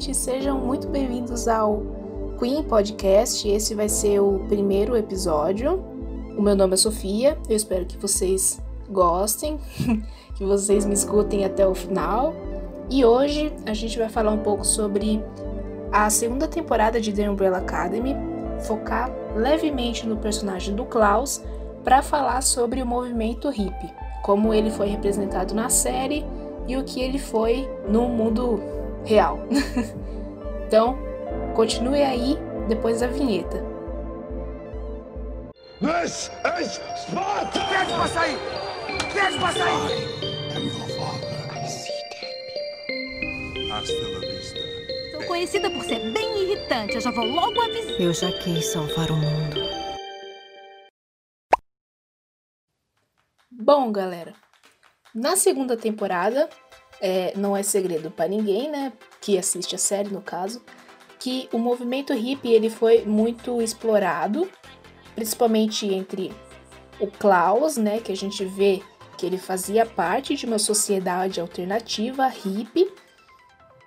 gente, sejam muito bem-vindos ao Queen Podcast. Esse vai ser o primeiro episódio. O meu nome é Sofia, eu espero que vocês gostem, que vocês me escutem até o final. E hoje a gente vai falar um pouco sobre a segunda temporada de The Umbrella Academy, focar levemente no personagem do Klaus para falar sobre o movimento hippie, como ele foi representado na série e o que ele foi no mundo real. então, continue aí depois da vinheta. This is Sparta! Pede pra sair! Pede pra sair! Sou conhecida por ser bem irritante. Eu já vou logo avisar. Eu já quis salvar o mundo. Bom, galera, na segunda temporada, é, não é segredo para ninguém, né, que assiste a série no caso, que o movimento hippie ele foi muito explorado, principalmente entre o Klaus, né, que a gente vê que ele fazia parte de uma sociedade alternativa hippie,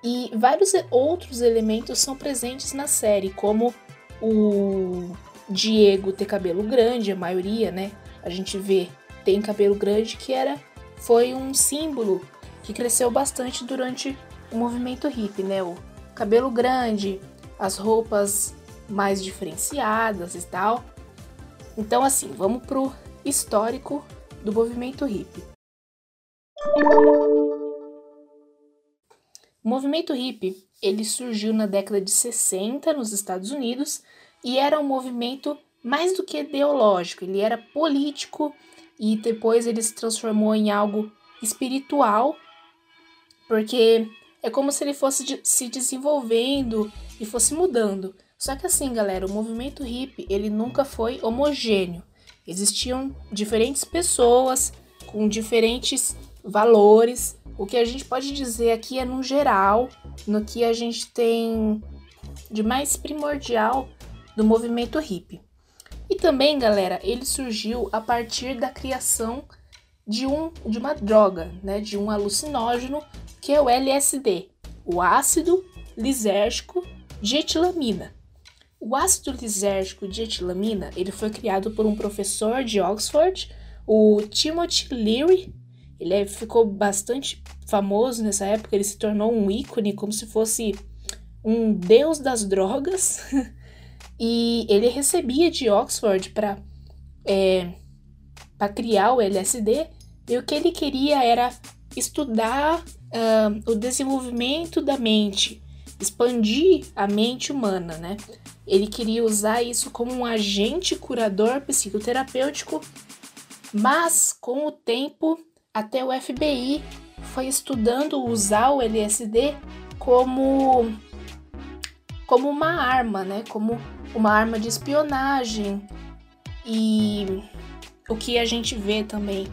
e vários outros elementos são presentes na série, como o Diego ter cabelo grande, a maioria, né, a gente vê tem cabelo grande, que era foi um símbolo que cresceu bastante durante o movimento hippie, né? O cabelo grande, as roupas mais diferenciadas e tal. Então, assim, vamos pro histórico do movimento hippie. O movimento hippie, ele surgiu na década de 60 nos Estados Unidos e era um movimento mais do que ideológico, ele era político e depois ele se transformou em algo espiritual, porque é como se ele fosse de, se desenvolvendo e fosse mudando. Só que assim, galera, o movimento hippie, ele nunca foi homogêneo. Existiam diferentes pessoas com diferentes valores. O que a gente pode dizer aqui é no geral, no que a gente tem de mais primordial do movimento hippie. E também, galera, ele surgiu a partir da criação de, um, de uma droga, né, de um alucinógeno, que é o LSD, o ácido lisérgico de etilamina. O ácido lisérgico de etilamina ele foi criado por um professor de Oxford, o Timothy Leary. Ele é, ficou bastante famoso nessa época, ele se tornou um ícone, como se fosse um deus das drogas. E ele recebia de Oxford para é, criar o LSD, e o que ele queria era estudar uh, o desenvolvimento da mente, expandir a mente humana, né? Ele queria usar isso como um agente curador psicoterapêutico, mas com o tempo, até o FBI foi estudando usar o LSD como como uma arma, né? Como uma arma de espionagem. E o que a gente vê também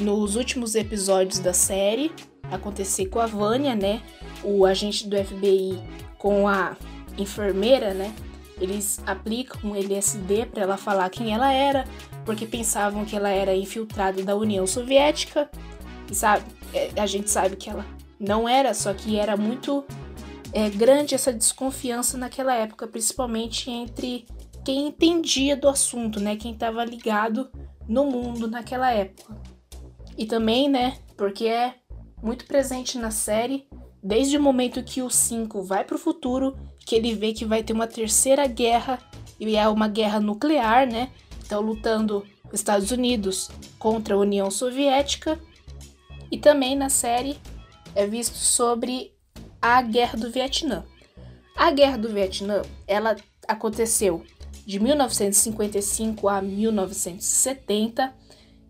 nos últimos episódios da série acontecer com a Vânia, né? O agente do FBI com a enfermeira, né? Eles aplicam LSD para ela falar quem ela era, porque pensavam que ela era infiltrada da União Soviética. E sabe, é, a gente sabe que ela não era, só que era muito é, grande essa desconfiança naquela época, principalmente entre quem entendia do assunto, né? Quem estava ligado no mundo naquela época. E também, né? Porque é muito presente na série, desde o momento que o 5 vai para o futuro, que ele vê que vai ter uma terceira guerra, e é uma guerra nuclear, né? Então, lutando Estados Unidos contra a União Soviética. E também na série é visto sobre a Guerra do Vietnã. A Guerra do Vietnã, ela aconteceu de 1955 a 1970.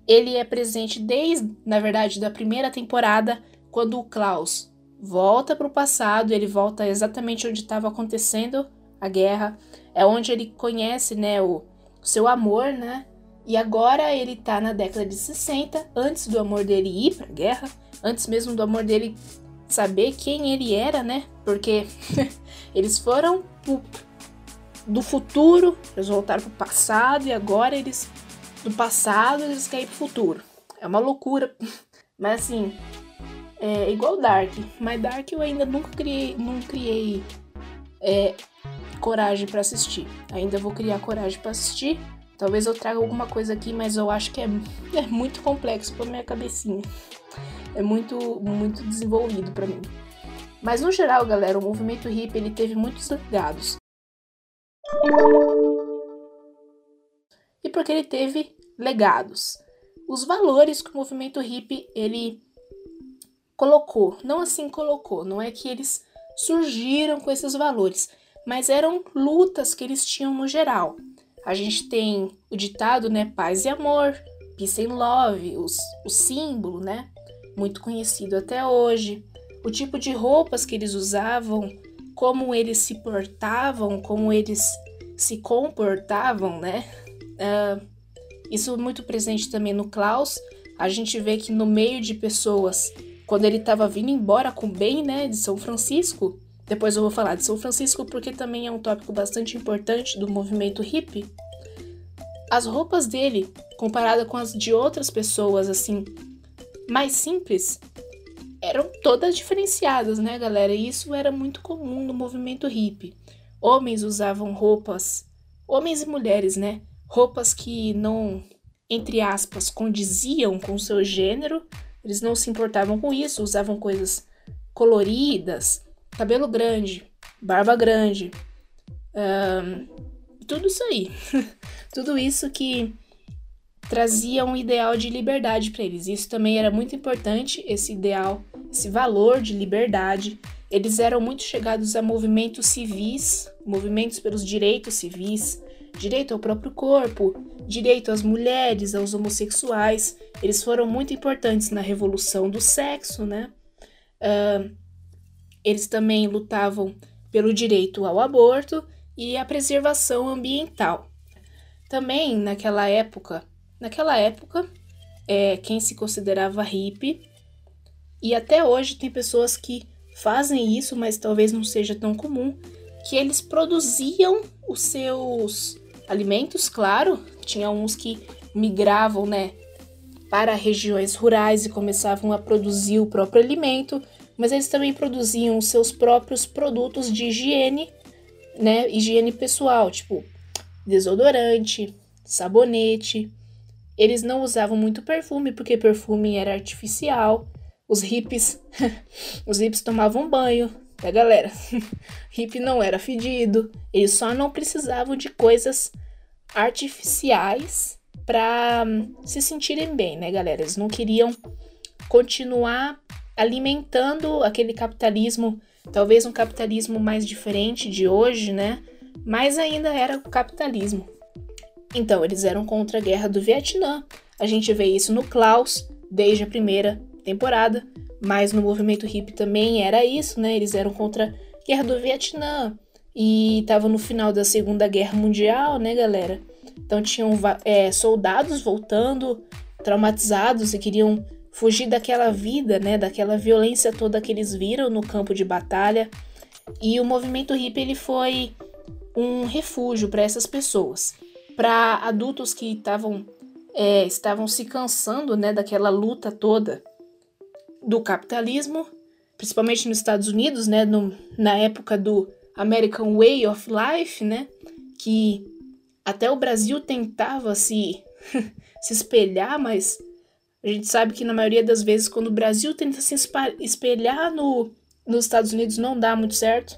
Ele é presente desde, na verdade, da primeira temporada, quando o Klaus volta para o passado, ele volta exatamente onde estava acontecendo a guerra, é onde ele conhece, né, o seu amor, né? E agora ele tá na década de 60, antes do amor dele ir para a guerra, antes mesmo do amor dele saber quem ele era, né? Porque eles foram do futuro, eles voltaram pro passado e agora eles do passado eles querem ir pro futuro. É uma loucura. Mas assim, é igual Dark, mas Dark eu ainda nunca criei, não criei é, coragem para assistir. Ainda vou criar coragem para assistir. Talvez eu traga alguma coisa aqui, mas eu acho que é, é muito complexo para minha cabecinha. É muito muito desenvolvido para mim. Mas no geral, galera, o movimento hippie ele teve muitos legados. E porque ele teve legados. Os valores que o movimento hippie ele colocou, não assim colocou, não é que eles surgiram com esses valores, mas eram lutas que eles tinham no geral. A gente tem o ditado, né, paz e amor, peace and love, os, o símbolo, né, muito conhecido até hoje, o tipo de roupas que eles usavam, como eles se portavam, como eles se comportavam, né, uh, isso muito presente também no Klaus. A gente vê que no meio de pessoas quando ele estava vindo embora com bem, né, de São Francisco. Depois eu vou falar de São Francisco porque também é um tópico bastante importante do movimento hippie. As roupas dele, comparada com as de outras pessoas assim, mais simples, eram todas diferenciadas, né, galera? E isso era muito comum no movimento hippie. Homens usavam roupas, homens e mulheres, né? Roupas que não, entre aspas, condiziam com seu gênero, eles não se importavam com isso, usavam coisas coloridas, cabelo grande, barba grande, tudo isso aí. tudo isso que trazia um ideal de liberdade para eles. Isso também era muito importante, esse ideal, esse valor de liberdade. Eles eram muito chegados a movimentos civis, movimentos pelos direitos civis, direito ao próprio corpo, direito às mulheres, aos homossexuais. Eles foram muito importantes na revolução do sexo, né? Uh, eles também lutavam pelo direito ao aborto e à preservação ambiental. Também naquela época, naquela época, é, quem se considerava hippie, e até hoje tem pessoas que fazem isso, mas talvez não seja tão comum, que eles produziam os seus alimentos, claro, tinha uns que migravam, né, para regiões rurais e começavam a produzir o próprio alimento, mas eles também produziam seus próprios produtos de higiene, né, higiene pessoal, tipo desodorante, sabonete. Eles não usavam muito perfume porque perfume era artificial. Os hippies, os hippies tomavam banho, tá galera? Hippie não era fedido, eles só não precisavam de coisas artificiais para hum, se sentirem bem, né, galera? Eles não queriam continuar alimentando aquele capitalismo, talvez um capitalismo mais diferente de hoje, né? Mas ainda era o capitalismo. Então, eles eram contra a guerra do Vietnã. A gente vê isso no Klaus desde a primeira temporada, mas no movimento hippie também era isso, né? Eles eram contra a guerra do Vietnã e estavam no final da Segunda Guerra Mundial, né, galera? Então tinham é, soldados voltando, traumatizados e queriam fugir daquela vida, né, daquela violência toda que eles viram no campo de batalha. E o movimento hippie ele foi um refúgio para essas pessoas, para adultos que estavam é, estavam se cansando, né, daquela luta toda do capitalismo, principalmente nos Estados Unidos, né, no, na época do American Way of Life, né, que até o Brasil tentava se, se espelhar, mas a gente sabe que na maioria das vezes, quando o Brasil tenta se espelhar no, nos Estados Unidos, não dá muito certo.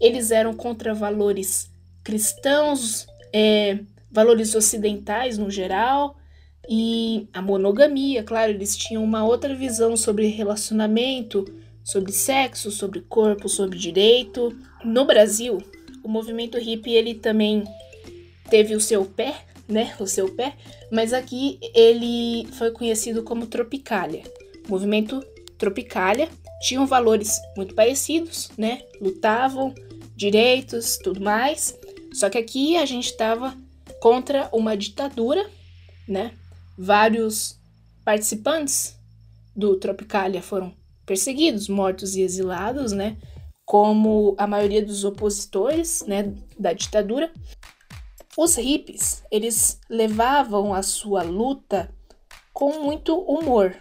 Eles eram contra valores cristãos, é, valores ocidentais no geral, e a monogamia, claro, eles tinham uma outra visão sobre relacionamento, sobre sexo, sobre corpo, sobre direito. No Brasil, o movimento hippie ele também teve o seu pé, né? O seu pé, mas aqui ele foi conhecido como Tropicália. Movimento Tropicália tinham valores muito parecidos, né? Lutavam, direitos, tudo mais. Só que aqui a gente estava contra uma ditadura, né? Vários participantes do Tropicália foram perseguidos, mortos e exilados, né? Como a maioria dos opositores, né, da ditadura. Os hippies, eles levavam a sua luta com muito humor.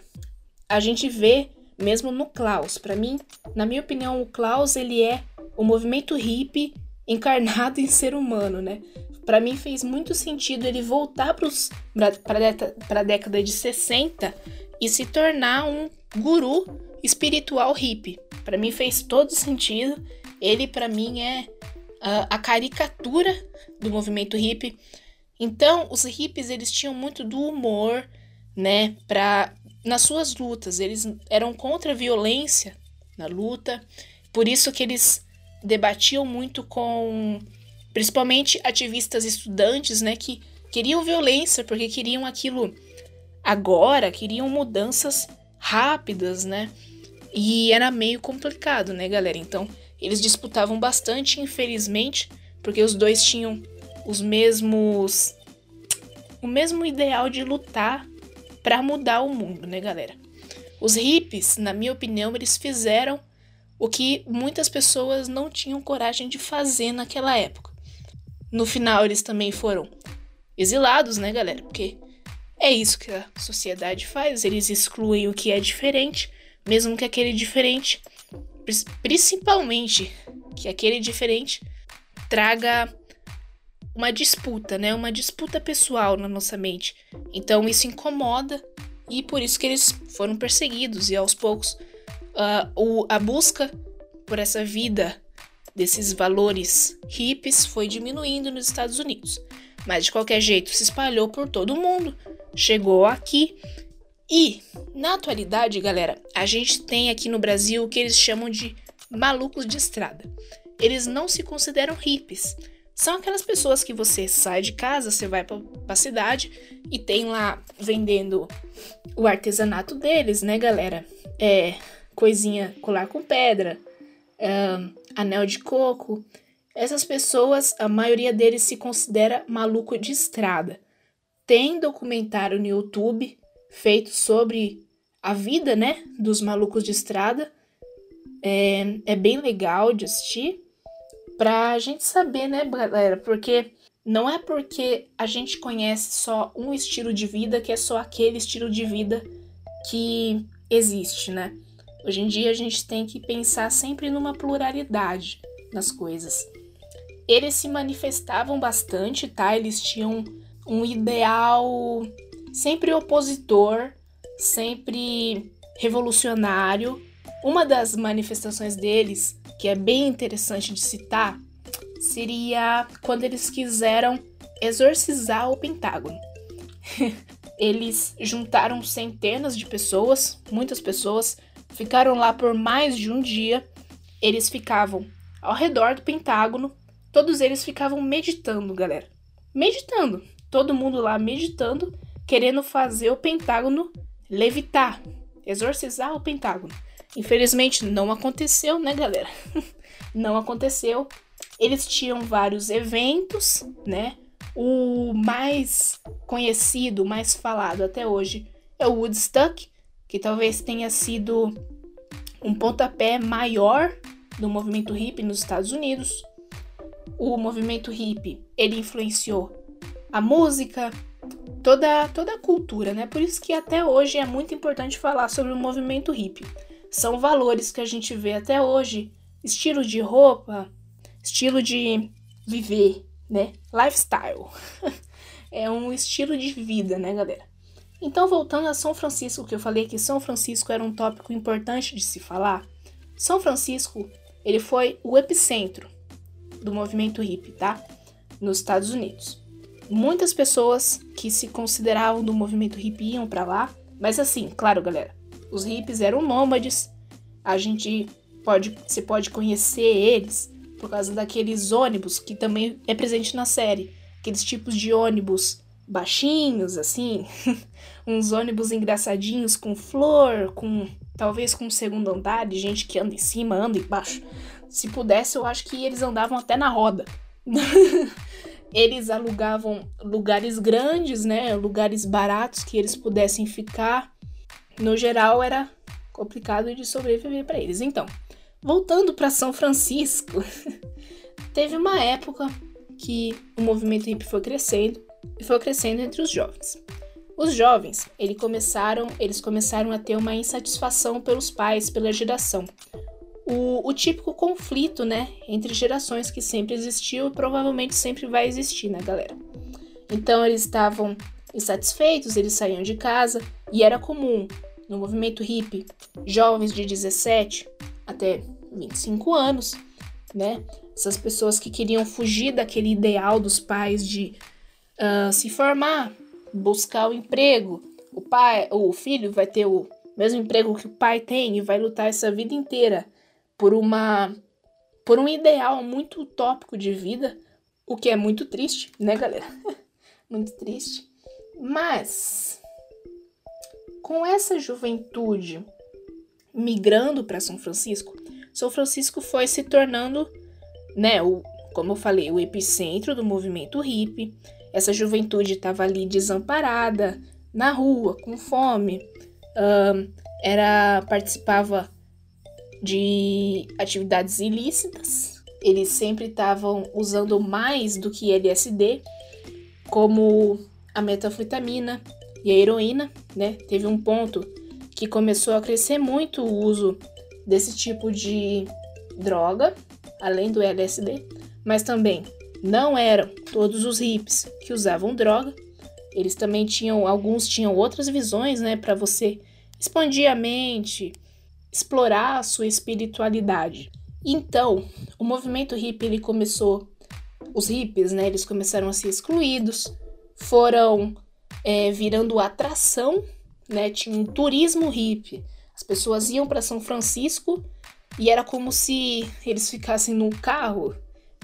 A gente vê mesmo no Klaus. Para mim, na minha opinião, o Klaus ele é o movimento hippie encarnado em ser humano, né? Para mim fez muito sentido ele voltar para a década de 60 e se tornar um guru espiritual hippie. Para mim fez todo sentido. Ele para mim é uh, a caricatura do movimento hippie. Então, os hippies eles tinham muito do humor, né, para nas suas lutas, eles eram contra a violência na luta. Por isso que eles debatiam muito com principalmente ativistas estudantes, né, que queriam violência porque queriam aquilo agora, queriam mudanças rápidas, né? E era meio complicado, né, galera? Então, eles disputavam bastante, infelizmente, porque os dois tinham os mesmos o mesmo ideal de lutar para mudar o mundo, né, galera? Os hippies, na minha opinião, eles fizeram o que muitas pessoas não tinham coragem de fazer naquela época. No final, eles também foram exilados, né, galera? Porque é isso que a sociedade faz, eles excluem o que é diferente, mesmo que aquele diferente, principalmente que aquele diferente traga uma disputa, né? Uma disputa pessoal na nossa mente. Então isso incomoda e por isso que eles foram perseguidos e aos poucos uh, o, a busca por essa vida desses valores hippies foi diminuindo nos Estados Unidos. Mas de qualquer jeito se espalhou por todo o mundo, chegou aqui e na atualidade, galera, a gente tem aqui no Brasil o que eles chamam de malucos de estrada. Eles não se consideram hippies, são aquelas pessoas que você sai de casa, você vai para a cidade e tem lá vendendo o artesanato deles, né, galera? É coisinha colar com pedra, é, anel de coco. Essas pessoas, a maioria deles se considera maluco de estrada. Tem documentário no YouTube feito sobre a vida, né, dos malucos de estrada. É, é bem legal de assistir pra gente saber, né, galera? Porque não é porque a gente conhece só um estilo de vida que é só aquele estilo de vida que existe, né? Hoje em dia a gente tem que pensar sempre numa pluralidade nas coisas. Eles se manifestavam bastante, tá? Eles tinham um ideal sempre opositor, sempre revolucionário. Uma das manifestações deles que é bem interessante de citar, seria quando eles quiseram exorcizar o Pentágono. eles juntaram centenas de pessoas, muitas pessoas, ficaram lá por mais de um dia. Eles ficavam ao redor do Pentágono, todos eles ficavam meditando, galera. Meditando, todo mundo lá meditando, querendo fazer o Pentágono levitar, exorcizar o Pentágono. Infelizmente não aconteceu, né, galera? não aconteceu. Eles tinham vários eventos, né? O mais conhecido, mais falado até hoje é o Woodstock, que talvez tenha sido um pontapé maior do movimento hippie nos Estados Unidos. O movimento hippie, ele influenciou a música, toda, toda a cultura, né? Por isso que até hoje é muito importante falar sobre o movimento hippie são valores que a gente vê até hoje. Estilo de roupa, estilo de viver, né? Lifestyle. é um estilo de vida, né, galera? Então, voltando a São Francisco, que eu falei que São Francisco era um tópico importante de se falar. São Francisco, ele foi o epicentro do movimento hippie, tá? Nos Estados Unidos. Muitas pessoas que se consideravam do movimento hippie iam para lá, mas assim, claro, galera, os hippies eram nômades. A gente pode, você pode conhecer eles por causa daqueles ônibus que também é presente na série, aqueles tipos de ônibus baixinhos assim, uns ônibus engraçadinhos com flor, com talvez com segundo andar, de gente que anda em cima, anda embaixo. Se pudesse, eu acho que eles andavam até na roda. eles alugavam lugares grandes, né, lugares baratos que eles pudessem ficar no geral era complicado de sobreviver para eles. Então, voltando para São Francisco, teve uma época que o movimento hippie foi crescendo e foi crescendo entre os jovens. Os jovens, eles começaram, eles começaram a ter uma insatisfação pelos pais, pela geração. O, o típico conflito, né, entre gerações que sempre existiu e provavelmente sempre vai existir, né, galera? Então eles estavam insatisfeitos, eles saíam de casa e era comum no movimento hippie jovens de 17 até 25 anos, né? Essas pessoas que queriam fugir daquele ideal dos pais de uh, se formar, buscar o emprego. O pai, o filho vai ter o mesmo emprego que o pai tem e vai lutar essa vida inteira por uma por um ideal muito utópico de vida, o que é muito triste, né, galera? muito triste. Mas com essa juventude migrando para São Francisco, São Francisco foi se tornando, né, o, como eu falei, o epicentro do movimento hippie. Essa juventude estava ali desamparada, na rua, com fome, uh, era participava de atividades ilícitas. Eles sempre estavam usando mais do que LSD, como a metafetamina e a heroína, né? Teve um ponto que começou a crescer muito o uso desse tipo de droga, além do LSD, mas também não eram todos os hippies que usavam droga. Eles também tinham, alguns tinham outras visões, né, para você expandir a mente, explorar a sua espiritualidade. Então, o movimento hippie ele começou, os hippies, né, eles começaram a ser excluídos, foram é, virando atração né? Tinha um turismo hippie. As pessoas iam para São Francisco e era como se eles ficassem num carro,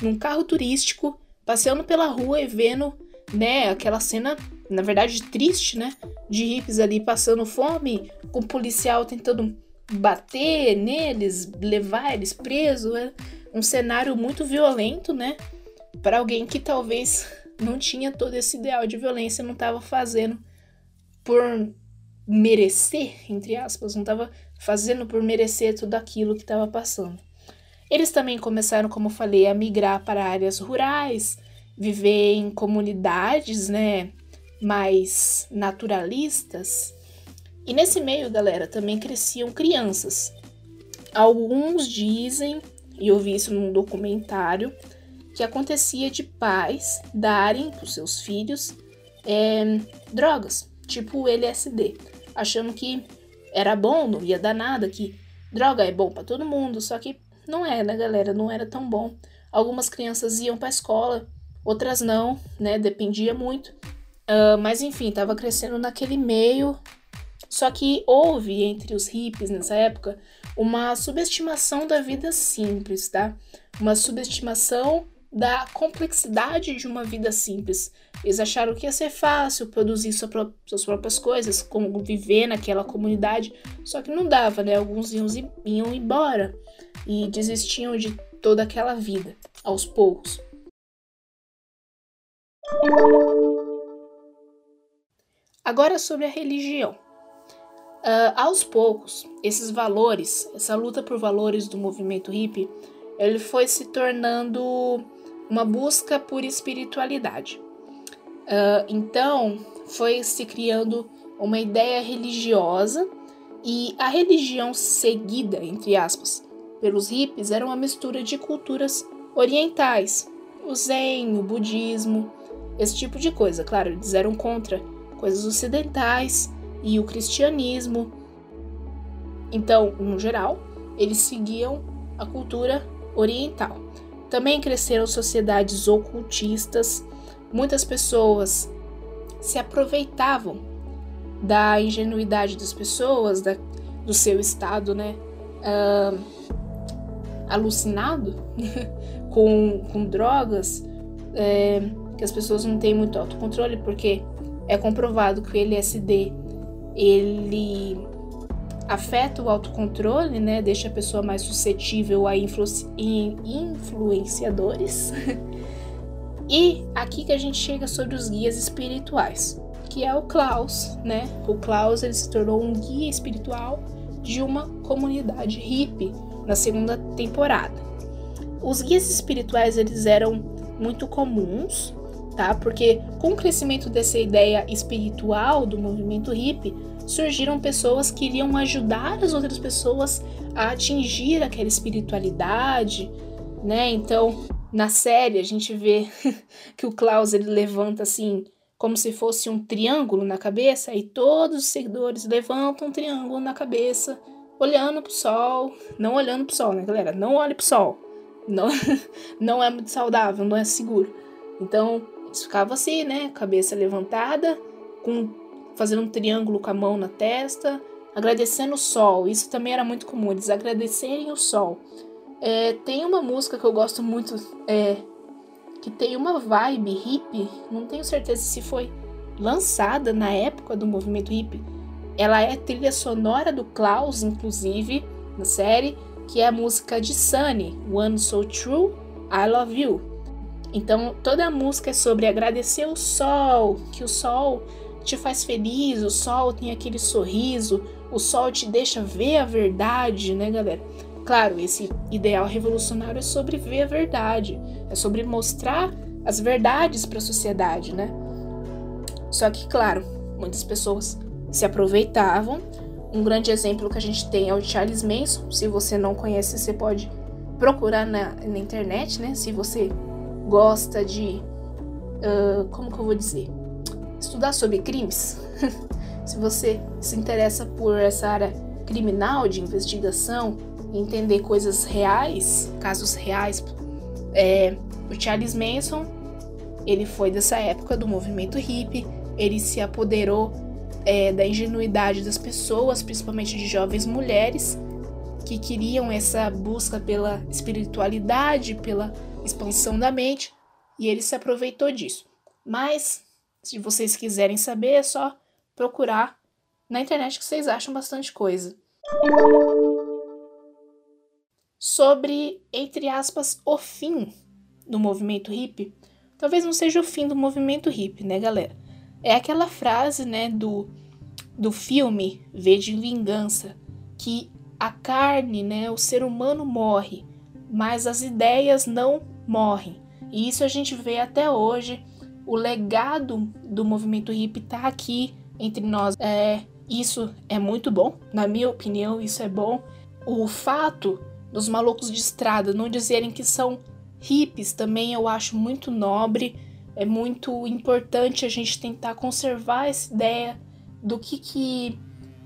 num carro turístico, passeando pela rua e vendo, né, aquela cena, na verdade, triste, né, de hippies ali passando fome, com o policial tentando bater neles, levar eles presos, é um cenário muito violento, né, para alguém que talvez não tinha todo esse ideal de violência, não estava fazendo por merecer, entre aspas, não estava fazendo por merecer tudo aquilo que estava passando. Eles também começaram, como falei, a migrar para áreas rurais, viver em comunidades, né, mais naturalistas. E nesse meio, galera, também cresciam crianças. Alguns dizem, e eu vi isso num documentário, que acontecia de pais darem para os seus filhos é, drogas, tipo LSD achando que era bom, não ia dar nada, que droga é bom para todo mundo, só que não é, né, galera? Não era tão bom. Algumas crianças iam para escola, outras não, né? Dependia muito. Uh, mas enfim, estava crescendo naquele meio. Só que houve entre os hippies nessa época uma subestimação da vida simples, tá? Uma subestimação da complexidade de uma vida simples. Eles acharam que ia ser fácil produzir sua pró suas próprias coisas, como viver naquela comunidade, só que não dava, né? Alguns iam, iam embora e desistiam de toda aquela vida, aos poucos. Agora sobre a religião. Uh, aos poucos, esses valores, essa luta por valores do movimento hippie, ele foi se tornando uma busca por espiritualidade. Uh, então, foi se criando uma ideia religiosa e a religião seguida, entre aspas, pelos hippies era uma mistura de culturas orientais, o zen, o budismo, esse tipo de coisa. Claro, eles eram contra coisas ocidentais e o cristianismo. Então, no geral, eles seguiam a cultura oriental. Também cresceram sociedades ocultistas. Muitas pessoas se aproveitavam da ingenuidade das pessoas, da, do seu estado, né? Uh, alucinado com, com drogas, é, que as pessoas não têm muito autocontrole, porque é comprovado que o LSD ele afeta o autocontrole, né? Deixa a pessoa mais suscetível a influ influenciadores. e aqui que a gente chega sobre os guias espirituais, que é o Klaus, né? O Klaus ele se tornou um guia espiritual de uma comunidade hippie na segunda temporada. Os guias espirituais eles eram muito comuns tá? Porque com o crescimento dessa ideia espiritual do movimento hippie, surgiram pessoas que iriam ajudar as outras pessoas a atingir aquela espiritualidade, né? Então, na série a gente vê que o Klaus ele levanta assim como se fosse um triângulo na cabeça e todos os seguidores levantam um triângulo na cabeça, olhando pro sol, não olhando pro sol, né, galera? Não olhe pro sol. Não, não é muito saudável, não é seguro. Então, eles ficavam assim, né? Cabeça levantada, com fazendo um triângulo com a mão na testa, agradecendo o sol. Isso também era muito comum, eles agradecerem o sol. É, tem uma música que eu gosto muito, é, que tem uma vibe hippie, não tenho certeza se foi lançada na época do movimento hippie. Ela é trilha sonora do Klaus, inclusive, na série, que é a música de Sunny, One So True, I Love You. Então, toda a música é sobre agradecer o sol, que o sol te faz feliz, o sol tem aquele sorriso, o sol te deixa ver a verdade, né, galera? Claro, esse ideal revolucionário é sobre ver a verdade, é sobre mostrar as verdades para a sociedade, né? Só que, claro, muitas pessoas se aproveitavam. Um grande exemplo que a gente tem é o Charles Manson. Se você não conhece, você pode procurar na, na internet, né? Se você gosta de. Uh, como que eu vou dizer? Estudar sobre crimes. se você se interessa por essa área criminal de investigação, entender coisas reais, casos reais, é, o Charles Manson ele foi dessa época do movimento hippie, ele se apoderou é, da ingenuidade das pessoas, principalmente de jovens mulheres, que queriam essa busca pela espiritualidade, pela expansão da mente, e ele se aproveitou disso. Mas, se vocês quiserem saber, é só procurar na internet que vocês acham bastante coisa. Sobre, entre aspas, o fim do movimento hippie, talvez não seja o fim do movimento hippie, né, galera? É aquela frase, né, do, do filme V de Vingança, que a carne, né, o ser humano morre, mas as ideias não morrem. E isso a gente vê até hoje. O legado do movimento hippie está aqui entre nós. É, isso é muito bom, na minha opinião, isso é bom. O fato dos malucos de estrada não dizerem que são hippies também eu acho muito nobre. É muito importante a gente tentar conservar essa ideia do que, que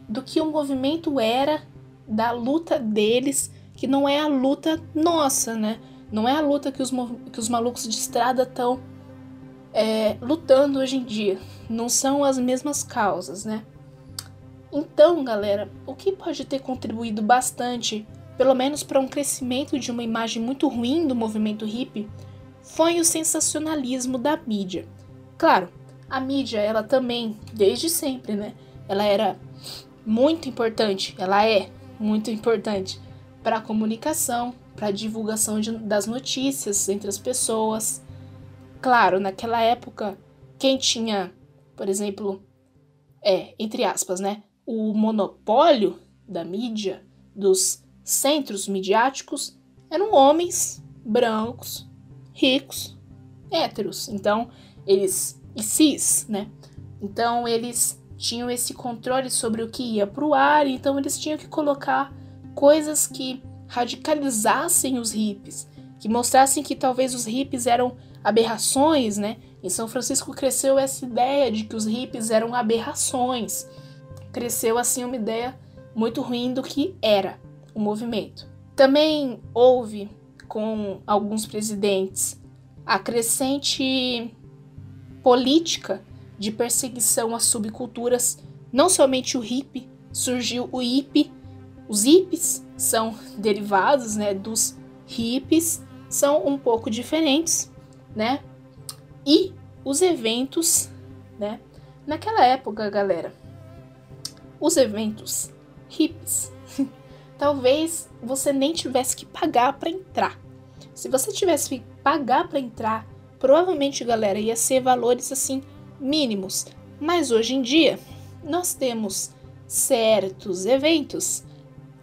do que o movimento era, da luta deles, que não é a luta nossa, né? Não é a luta que os, que os malucos de estrada estão é, lutando hoje em dia. Não são as mesmas causas, né? Então, galera, o que pode ter contribuído bastante, pelo menos para um crescimento de uma imagem muito ruim do movimento hippie, foi o sensacionalismo da mídia. Claro, a mídia, ela também, desde sempre, né? Ela era muito importante, ela é muito importante para a comunicação, para a divulgação de, das notícias entre as pessoas. Claro, naquela época, quem tinha, por exemplo, é, entre aspas, né, o monopólio da mídia, dos centros midiáticos, eram homens brancos, ricos, héteros. Então, eles e cis, né? Então, eles tinham esse controle sobre o que ia para o ar, então eles tinham que colocar coisas que radicalizassem os hippies, que mostrassem que talvez os hippies eram aberrações, né? Em São Francisco cresceu essa ideia de que os hippies eram aberrações. Cresceu assim uma ideia muito ruim do que era o movimento. Também houve com alguns presidentes a crescente política de perseguição às subculturas, não somente o hippie, surgiu o hippie os hippies são derivados, né, dos hippies, são um pouco diferentes, né? E os eventos, né? Naquela época, galera, os eventos hippies, talvez você nem tivesse que pagar para entrar. Se você tivesse que pagar para entrar, provavelmente, galera, ia ser valores assim mínimos. Mas hoje em dia, nós temos certos eventos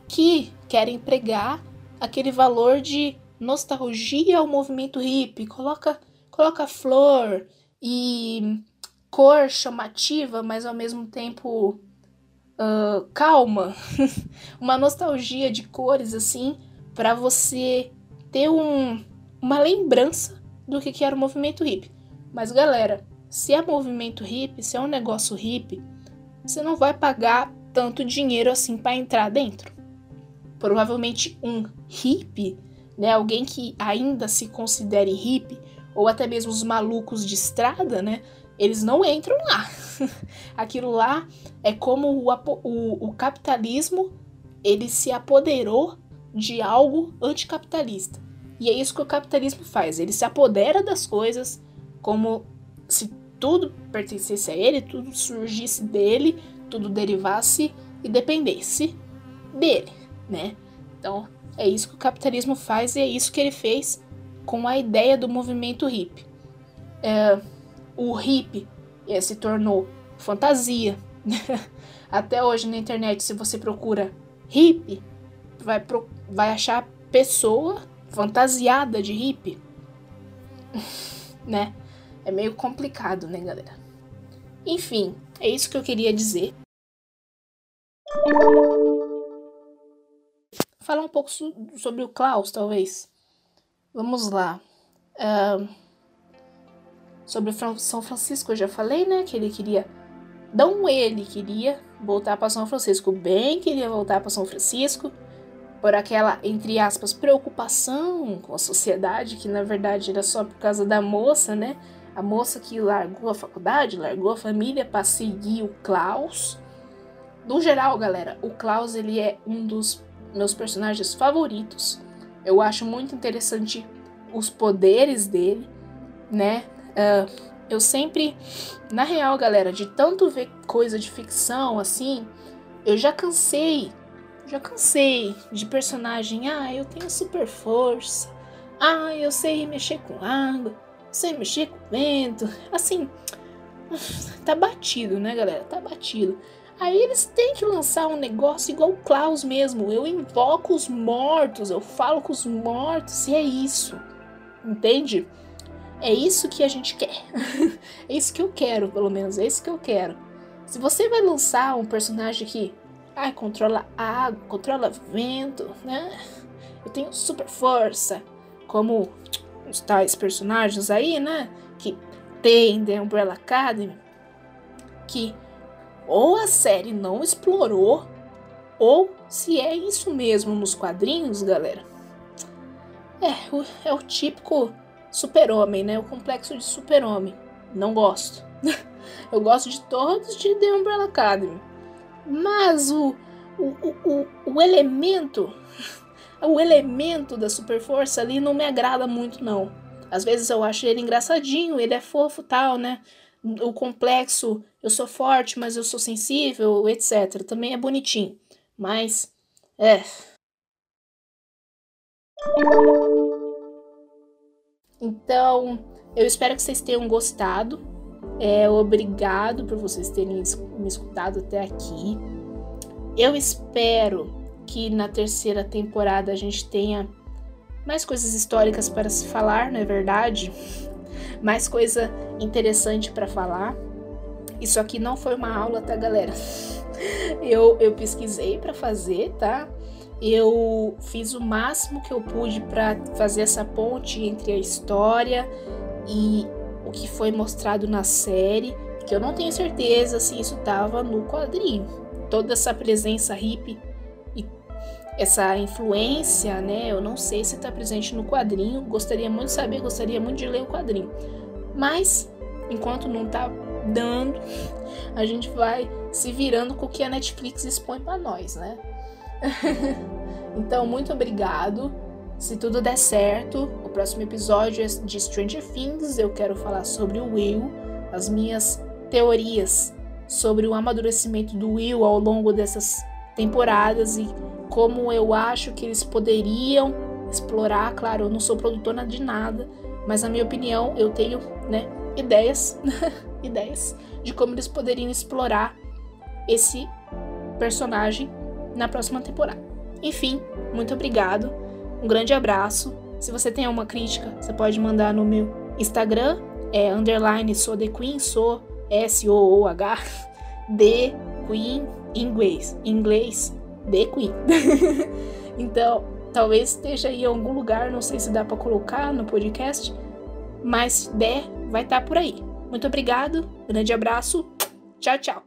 que querem pregar aquele valor de nostalgia ao movimento hippie, coloca, coloca flor e cor chamativa, mas ao mesmo tempo uh, calma, uma nostalgia de cores assim, para você ter um, uma lembrança do que, que era o movimento hippie. Mas galera, se é movimento hippie, se é um negócio hippie, você não vai pagar tanto dinheiro assim para entrar dentro. Provavelmente um hippie, né, alguém que ainda se considere hippie, ou até mesmo os malucos de estrada, né, eles não entram lá. Aquilo lá é como o, o, o capitalismo ele se apoderou de algo anticapitalista. E é isso que o capitalismo faz. Ele se apodera das coisas como se tudo pertencesse a ele, tudo surgisse dele, tudo derivasse e dependesse dele, né? Então, é isso que o capitalismo faz e é isso que ele fez com a ideia do movimento hippie. É, o hippie é, se tornou fantasia. Até hoje na internet, se você procura hippie, vai, pro, vai achar pessoa fantasiada de hippie. né? É meio complicado, né, galera? Enfim, é isso que eu queria dizer. Falar um pouco sobre o Klaus, talvez. Vamos lá. Uh, sobre São Francisco, eu já falei, né? Que ele queria. Não ele queria voltar para São Francisco, bem queria voltar para São Francisco por aquela, entre aspas, preocupação com a sociedade, que na verdade era só por causa da moça, né? A moça que largou a faculdade, largou a família para seguir o Klaus. No geral, galera, o Klaus ele é um dos meus personagens favoritos. Eu acho muito interessante os poderes dele, né? Uh, eu sempre, na real, galera, de tanto ver coisa de ficção assim, eu já cansei, já cansei de personagem. Ah, eu tenho super força. Ah, eu sei mexer com água sem mexer com vento. Assim, tá batido, né, galera? Tá batido. Aí eles têm que lançar um negócio igual o Klaus mesmo. Eu invoco os mortos, eu falo com os mortos, e é isso. Entende? É isso que a gente quer. é isso que eu quero, pelo menos. É isso que eu quero. Se você vai lançar um personagem que ai, controla água, controla vento, né? Eu tenho super força, como os tais personagens aí, né? Que tem The Umbrella Academy, que ou a série não explorou, ou se é isso mesmo nos quadrinhos, galera. É, é o típico super-homem, né? O complexo de super-homem. Não gosto. Eu gosto de todos de The Umbrella Academy. Mas o, o, o, o elemento o elemento da super força ali não me agrada muito, não. Às vezes eu acho ele engraçadinho, ele é fofo tal, né? O complexo, eu sou forte, mas eu sou sensível, etc. Também é bonitinho. Mas, é. Então, eu espero que vocês tenham gostado. É, obrigado por vocês terem me escutado até aqui. Eu espero que na terceira temporada a gente tenha mais coisas históricas para se falar, não é verdade? Mais coisa interessante para falar. Isso aqui não foi uma aula, tá, galera? Eu, eu pesquisei para fazer, tá? Eu fiz o máximo que eu pude para fazer essa ponte entre a história e o que foi mostrado na série, que eu não tenho certeza se isso estava no quadrinho. Toda essa presença hippie essa influência, né? Eu não sei se está presente no quadrinho. Gostaria muito de saber, gostaria muito de ler o quadrinho. Mas, enquanto não está dando, a gente vai se virando com o que a Netflix expõe para nós, né? então, muito obrigado. Se tudo der certo, o próximo episódio é de Stranger Things. Eu quero falar sobre o Will, as minhas teorias sobre o amadurecimento do Will ao longo dessas temporadas e como eu acho que eles poderiam explorar. Claro, eu não sou produtora de nada, mas na minha opinião eu tenho, né, ideias, ideias de como eles poderiam explorar esse personagem na próxima temporada. Enfim, muito obrigado. Um grande abraço. Se você tem alguma crítica, você pode mandar no meu Instagram, é underline sou The Queen, sou S-O-O-H, The Queen, inglês. Inglês, The Queen. então, talvez esteja aí em algum lugar, não sei se dá para colocar no podcast, mas se der, vai estar tá por aí. Muito obrigado, grande abraço, tchau, tchau.